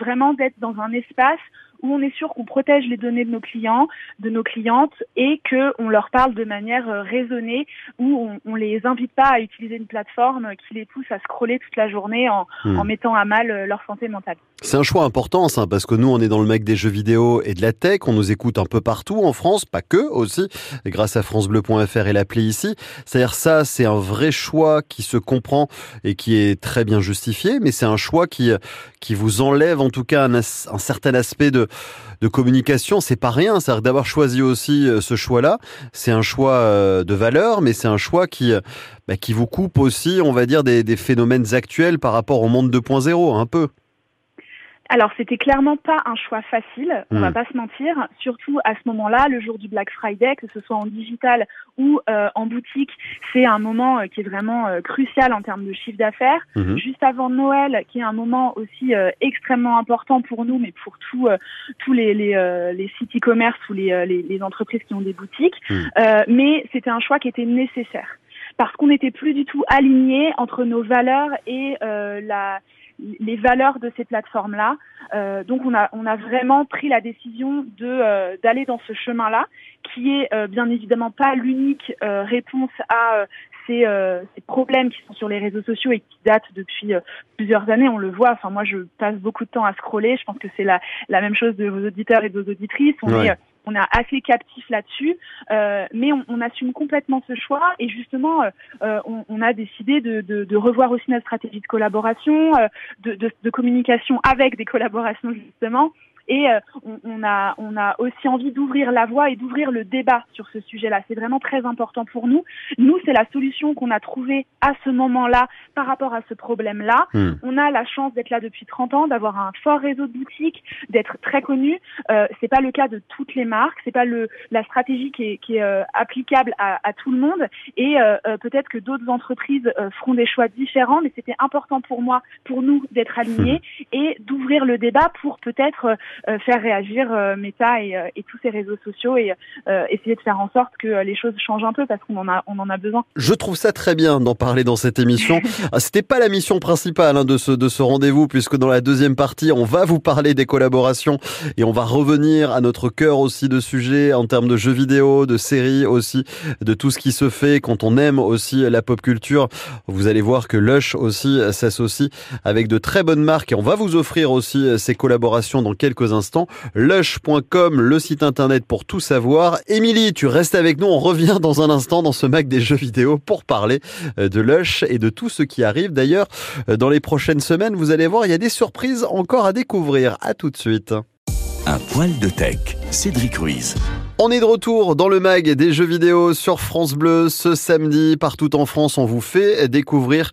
vraiment d'être dans un espace où on est sûr qu'on protège les données de nos clients, de nos clientes et que on leur parle de manière euh, raisonnée, où on, on les invite pas à utiliser une plateforme qui les pousse à scroller toute la journée en, hmm. en mettant à mal euh, leur santé mentale. C'est un choix important, ça, parce que nous, on est dans le mec des jeux vidéo et de la tech. On nous écoute un peu partout en France, pas que aussi, grâce à francebleu.fr et l'appli ici. C'est-à-dire ça, c'est un vrai choix qui se comprend et qui est très bien justifié, mais c'est un choix qui qui vous enlève en tout cas un, un certain aspect de de communication. C'est pas rien. C'est d'avoir choisi aussi euh, ce choix-là. C'est un choix euh, de valeur, mais c'est un choix qui bah, qui vous coupe aussi, on va dire, des, des phénomènes actuels par rapport au monde 2.0, un peu. Alors, c'était clairement pas un choix facile, on va hmm. pas se mentir. Surtout à ce moment-là, le jour du Black Friday, que ce soit en digital ou euh, en boutique, c'est un moment euh, qui est vraiment euh, crucial en termes de chiffre d'affaires. Hmm. Juste avant Noël, qui est un moment aussi extrêmement important pour nous, mais pour tous tous les les, les sites e-commerce ou les, les, les, entreprises qui ont des boutiques. Hmm. mais c'était un choix qui était nécessaire parce qu'on n'était plus du tout aligné entre nos valeurs et la les valeurs de ces plateformes-là. Euh, donc on a, on a vraiment pris la décision de euh, d'aller dans ce chemin-là, qui est euh, bien évidemment pas l'unique euh, réponse à ces, ces, problèmes qui sont sur les réseaux sociaux et qui datent depuis plusieurs années. On le voit. Enfin moi je passe beaucoup de temps à scroller. Je pense que c'est la, la même chose de vos auditeurs et de vos auditrices. On est on est assez captif là-dessus, euh, mais on, assume complètement ce choix et justement, euh, euh on, a décidé de, revoir aussi notre stratégie de collaboration, de, communication avec des collaborations justement, et euh, on, a, on a aussi envie d'ouvrir la voie et d'ouvrir le débat sur ce sujet-là. C'est vraiment très important pour nous. Nous, c'est la solution qu'on a trouvée à ce moment-là par rapport à ce problème-là. Hmm. On a la chance d'être là depuis 30 ans, d'avoir un fort réseau de boutiques, d'être très connu. Euh, c'est pas le cas de toutes les marques. C'est pas le la stratégie qui est, qui est euh, applicable à, à, tout le monde. Et euh, euh, peut-être que d'autres entreprises feront des choix différents, mais c'était important pour moi, pour nous, d'être alignés hmm. et d'ouvrir le débat pour peut-être euh, faire réagir euh, Meta et, euh, et, tous ces réseaux sociaux et essayer de faire en sorte que les choses changent un peu parce qu'on en a on en a besoin. Je trouve ça très bien d'en parler dans cette émission. Ah, c'était pas la mission principale hein, de ce de ce rendez-vous puisque dans la deuxième partie on va vous parler des collaborations et on va revenir à notre cœur aussi de sujets en termes de jeux vidéo, de séries aussi, de tout ce qui se fait quand on aime aussi la pop culture. Vous allez voir que Lush aussi s'associe avec de très bonnes marques et on va vous offrir aussi ces collaborations dans quelques instants. Lush.com, le site internet pour tout savoir. Émilie, tu restes avec nous. On revient dans un instant dans ce Mac des jeux vidéo pour parler euh, de Lush et de tout ce qui arrive. D'ailleurs, euh, dans les prochaines semaines, vous allez voir, il y a des surprises encore à découvrir. À tout de suite. Un poil de tech, Cédric Ruiz. On est de retour dans le mag des jeux vidéo sur France Bleu ce samedi. Partout en France, on vous fait découvrir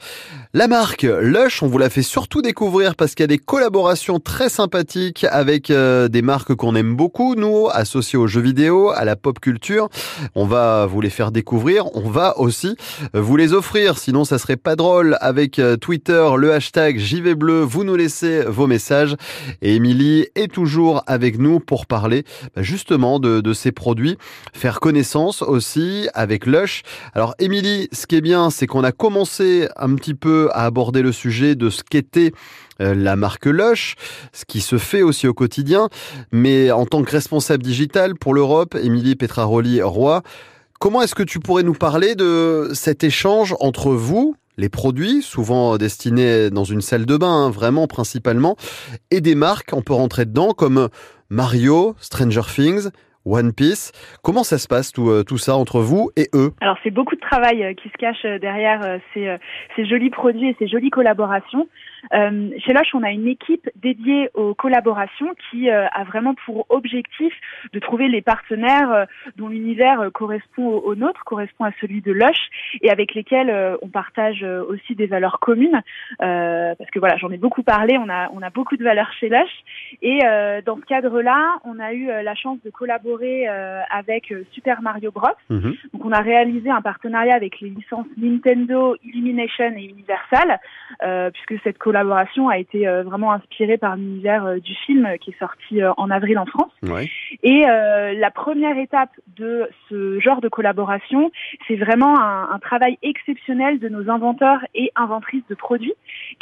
la marque Lush, on vous la fait surtout découvrir parce qu'il y a des collaborations très sympathiques avec euh, des marques qu'on aime beaucoup, nous, associées aux jeux vidéo, à la pop culture. On va vous les faire découvrir. On va aussi euh, vous les offrir. Sinon, ça serait pas drôle avec euh, Twitter, le hashtag JV Bleu. Vous nous laissez vos messages. Et Émilie est toujours avec nous pour parler bah, justement de ces produits, faire connaissance aussi avec Lush. Alors, Émilie, ce qui est bien, c'est qu'on a commencé un petit peu à aborder le sujet de ce qu'était euh, la marque Lush, ce qui se fait aussi au quotidien. Mais en tant que responsable digital pour l'Europe, Émilie Petraroli-Roy, comment est-ce que tu pourrais nous parler de cet échange entre vous, les produits, souvent destinés dans une salle de bain, hein, vraiment principalement, et des marques, on peut rentrer dedans, comme Mario, Stranger Things, One Piece. Comment ça se passe tout, euh, tout ça entre vous et eux? Alors c'est beaucoup de travail euh, qui se cache euh, derrière ces, ces jolis produits et ces jolies collaborations. Euh, chez Loche, on a une équipe dédiée aux collaborations qui euh, a vraiment pour objectif de trouver les partenaires euh, dont l'univers correspond au, nôtre, correspond à celui de Loche et avec lesquels on partage aussi des valeurs communes. parce que voilà, j'en ai beaucoup parlé, on a, on a beaucoup de valeurs chez Loche. Et dans ce cadre-là, on a eu la chance de collaborer avec Super Mario Bros. Mhm. Donc on a réalisé un partenariat avec les licences Nintendo, Illumination et Universal, puisque cette collaboration collaboration a été vraiment inspirée par l'univers du film qui est sorti en avril en France. Et la première étape de ce genre de collaboration, c'est vraiment un, un, travail exceptionnel de nos inventeurs et inventrices de produits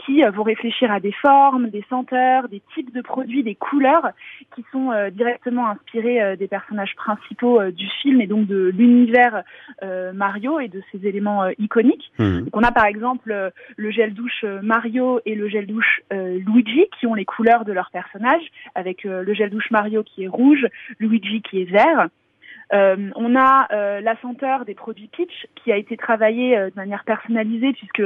qui vont réfléchir à des formes, des senteurs, des types de produits, des couleurs qui sont directement inspirés des personnages principaux du film et donc de l'univers Mario et de ses éléments iconiques. Mmh. Donc on a par exemple le gel douche Mario et le gel douche Luigi qui ont les couleurs de leur personnage, avec le gel douche Mario qui est rouge, Luigi qui est vert. Euh, on a euh, la senteur des produits Peach qui a été travaillée euh, de manière personnalisée puisque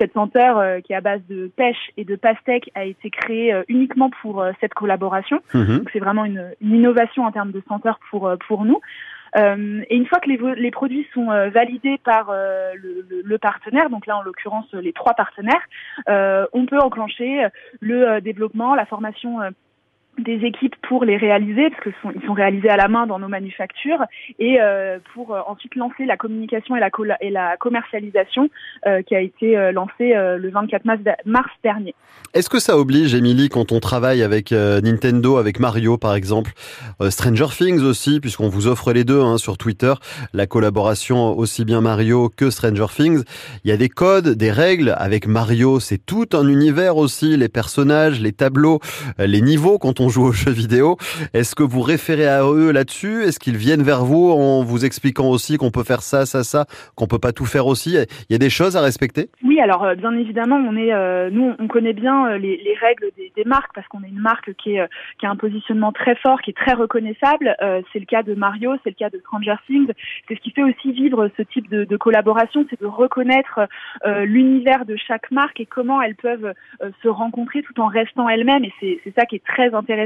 cette senteur qui est à base de pêche et de pastèque a été créée uniquement pour cette collaboration. Mhm. Donc c'est vraiment une, innovation en termes de senteur pour pour nous. Et une fois que les, produits sont validés par le, le, partenaire, donc là en l'occurrence les trois partenaires, on peut enclencher le développement, la formation des équipes pour les réaliser, parce que sont, sont réalisés à la main dans nos manufactures, et euh, pour euh, ensuite lancer la communication et la, commercialisation euh, qui a été lancée le 24 mars, mars dernier. Est-ce que ça oblige, Émilie, quand on travaille avec Nintendo, avec Mario par exemple, Stranger Things aussi, puisqu'on vous offre les deux hein, sur Twitter, la collaboration aussi bien Mario que Stranger Things, il y a des codes, des règles. Avec Mario, c'est tout un univers aussi, les personnages, les tableaux, les niveaux quand joue aux jeux vidéo. Est-ce que vous référez à eux là-dessus? Est-ce qu'ils viennent vers vous en vous expliquant aussi qu'on peut faire ça, ça, ça, qu'on peut pas tout faire aussi? Il y a des choses à respecter? Oui, alors euh, bien évidemment, on est, euh, nous, on connaît bien euh, les, règles des, marques parce qu'on est une marque qui, est, qui a un positionnement très fort, qui est très reconnaissable. c'est le cas de Mario, c'est le cas de Stranger Things. C'est ce qui fait aussi vivre ce type de, collaboration, c'est de reconnaître l'univers de chaque marque et comment elles peuvent se rencontrer tout en restant elles-mêmes. Et c'est ça qui est très intéressant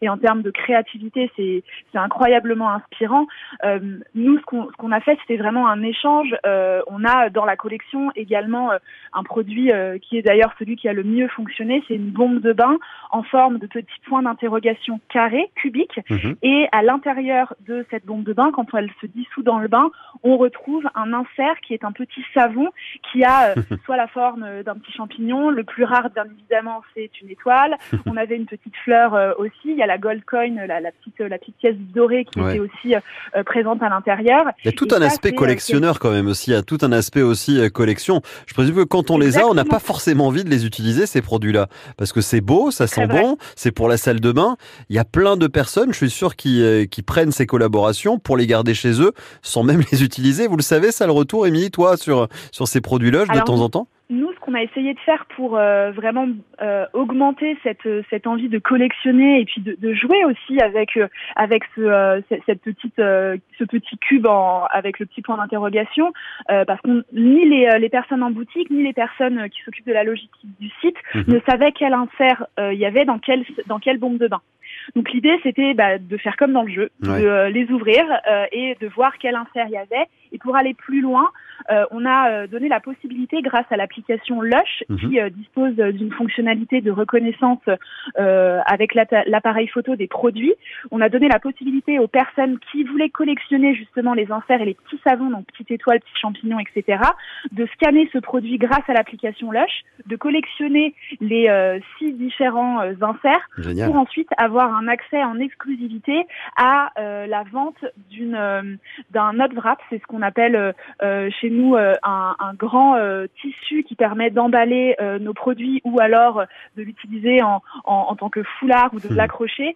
et en termes de créativité, c'est incroyablement inspirant. Euh, nous, ce qu'on a fait, c'était vraiment un échange. Euh, on a dans la collection également euh, un produit qui est d'ailleurs celui qui a le mieux fonctionné, c'est une bombe de bain en forme de petits points d'interrogation carrés, cubiques. Mhm. Et à l'intérieur de cette bombe de bain, quand elle se dissout dans le bain, on retrouve un insert qui est un petit savon qui a soit la forme d'un petit champignon, le plus rare bien évidemment c'est une étoile. On avait une petite fleur aussi. Il y a la gold coin, la, petite la petite pièce dorée qui était aussi euh, présente à l'intérieur. Il y a tout un aspect euh, collectionneur quand même aussi. Il y a tout un aspect aussi collection. Je présume que quand on les a, on n'a pas forcément envie de les utiliser ces produits-là parce que c'est beau, ça sent bon, c'est pour la salle de bain. Il y a plein de personnes, je suis sûr, qui qui prennent ces collaborations pour les garder chez eux sans même les utiliser. Vous le savez, ça le retour, Émilie, toi, sur sur ces produits-là de temps en temps? nous, qu'on a essayé de faire pour euh, vraiment euh, augmenter cette, cette envie de collectionner et puis de, de jouer aussi avec euh, avec ce cette petite ce petit cube en, avec le petit point d'interrogation, parce que ni les, les personnes en boutique ni les personnes qui s'occupent de la logistique du site mhm. ne savaient quel insert il y avait dans quelle dans quelle bombe de bain. Donc l'idée c'était bah, de faire comme dans le jeu, de les ouvrir et de voir quel insert il y avait. Et pour aller plus loin, euh, on a euh, donné la possibilité, grâce à l'application Lush, mhm. qui euh, dispose d'une fonctionnalité de reconnaissance avec l'appareil photo des produits, on a donné la possibilité aux personnes qui voulaient collectionner justement les inserts et les petits savons, donc petites étoiles, petits champignons, etc., de scanner ce produit grâce à l'application Lush, de collectionner les six différents inserts pour ensuite avoir un accès en exclusivité à la vente d'une d'un autre wrap, c'est ce qu'on appelle chez nous euh, un, grand euh, tissu qui permet d'emballer euh, nos produits ou alors de l'utiliser en, en, tant que foulard ou de hmm. l'accrocher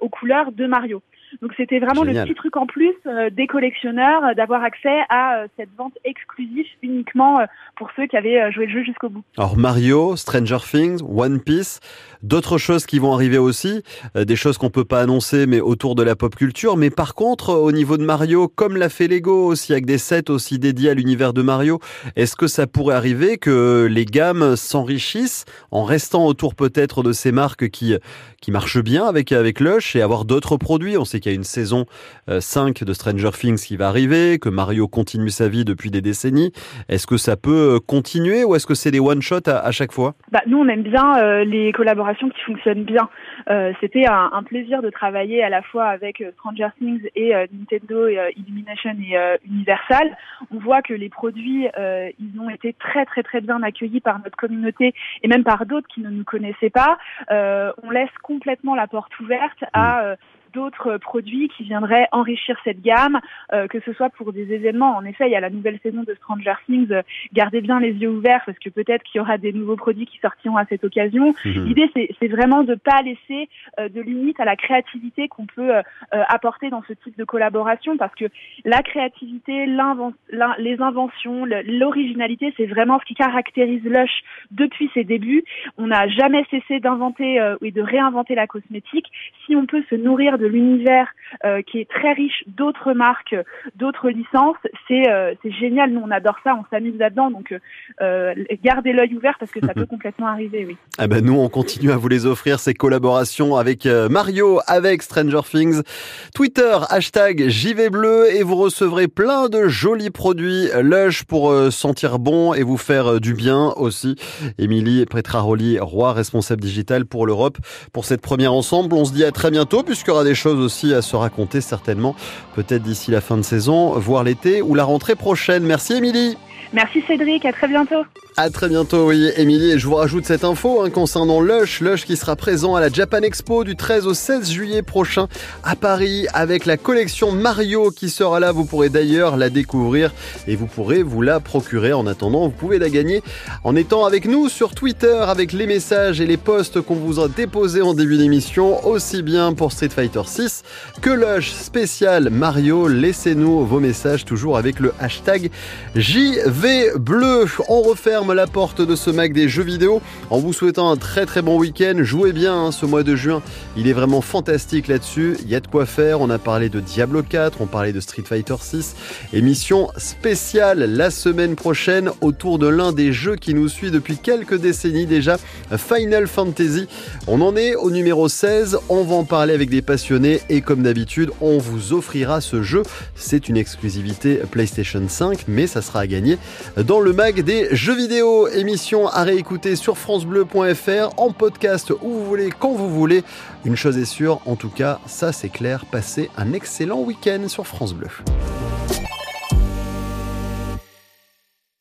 aux couleurs de Mario. Donc c'était vraiment le petit truc en plus des collectionneurs d'avoir accès à cette vente exclusive uniquement pour ceux qui avaient joué le jeu jusqu'au bout. Alors Mario, Stranger Things, One Piece, d'autres choses qui vont arriver aussi, des choses qu'on peut pas annoncer mais autour de la pop culture. Mais par contre, au niveau de Mario, comme l'a fait Lego aussi avec des sets aussi dédiés à l'univers de Mario, est-ce que ça pourrait arriver que les gammes s'enrichissent en restant autour peut-être de ces marques qui qui marchent bien avec avec Lush et avoir d'autres produits? On sait c'est qu'il y a une saison 5 de Stranger Things qui va arriver, que Mario continue sa vie depuis des décennies. Est-ce que ça peut continuer ou est-ce que c'est des one-shots à, chaque fois? Bah, Nous, on aime bien les collaborations qui fonctionnent bien. C'était un, un, plaisir de travailler à la fois avec Stranger Things et Nintendo, Illumination et Universal. On voit que les produits, ils ont été très très très bien accueillis par notre communauté et même par d'autres qui ne nous connaissaient pas. on laisse complètement la porte ouverte à mm d'autres produits qui viendraient enrichir cette gamme, euh, que ce soit pour des événements. En effet, il y a la nouvelle saison de Stranger Things. Euh, gardez bien les yeux ouverts parce que peut-être qu'il y aura des nouveaux produits qui sortiront à cette occasion. Mhm. L'idée, c'est vraiment de pas laisser euh, de limite à la créativité qu'on peut apporter dans ce type de collaboration parce que la créativité, les inventions, l'originalité, c'est vraiment ce qui caractérise Lush depuis ses débuts. On n'a jamais cessé d'inventer et de réinventer la cosmétique. Si on peut se nourrir de l'univers euh, qui est très riche d'autres marques, d'autres licences. C'est euh, c'est génial. Nous, on adore ça. On s'amuse là-dedans. Donc, euh, gardez l'œil ouvert parce que ça peut complètement arriver. Oui. Ah ben nous, on continue à vous les offrir ces collaborations avec Mario, avec Stranger Things, Twitter hashtag JV Bleu et vous recevrez plein de jolis produits Lush pour sentir bon et vous faire du bien aussi. Émilie Pretraroli, roi responsable digital pour l'Europe. Pour cette première ensemble, on se dit à très bientôt puisqu'il y aura des des choses aussi à se raconter certainement, peut-être d'ici la fin de saison, voire l'été ou la rentrée prochaine. Merci Émilie. Merci Cédric, à très bientôt. À très bientôt, oui, Émilie. Et je vous rajoute cette info hein, concernant Lush. Lush qui sera présent à la Japan Expo du 13 au 16 juillet prochain à Paris avec la collection Mario qui sera là. Vous pourrez d'ailleurs la découvrir et vous pourrez vous la procurer. En attendant, vous pouvez la gagner en étant avec nous sur Twitter avec les messages et les posts qu'on vous a déposés en début d'émission, aussi bien pour Street Fighter 6 que Lush spécial Mario. Laissez-nous vos messages toujours avec le hashtag JV Bleu. On referme la porte de ce Mac des jeux vidéo en vous souhaitant un très très bon week-end. Jouez bien hein, ce mois de juin, il est vraiment fantastique là-dessus. Il y a de quoi faire. On a parlé de Diablo 4, on parlait de Street Fighter 6. Émission spéciale la semaine prochaine autour de l'un des jeux qui nous suit depuis quelques décennies déjà, Final Fantasy. On en est au numéro 16. On va en parler avec des passionnés et comme d'habitude, on vous offrira ce jeu. C'est une exclusivité PlayStation 5, mais ça sera à gagner dans le mag des jeux vidéo émission à réécouter sur francebleu.fr, en podcast où vous voulez, quand vous voulez. Une chose est sûre, en tout cas, ça c'est clair, passez un excellent week-end sur France Bleu.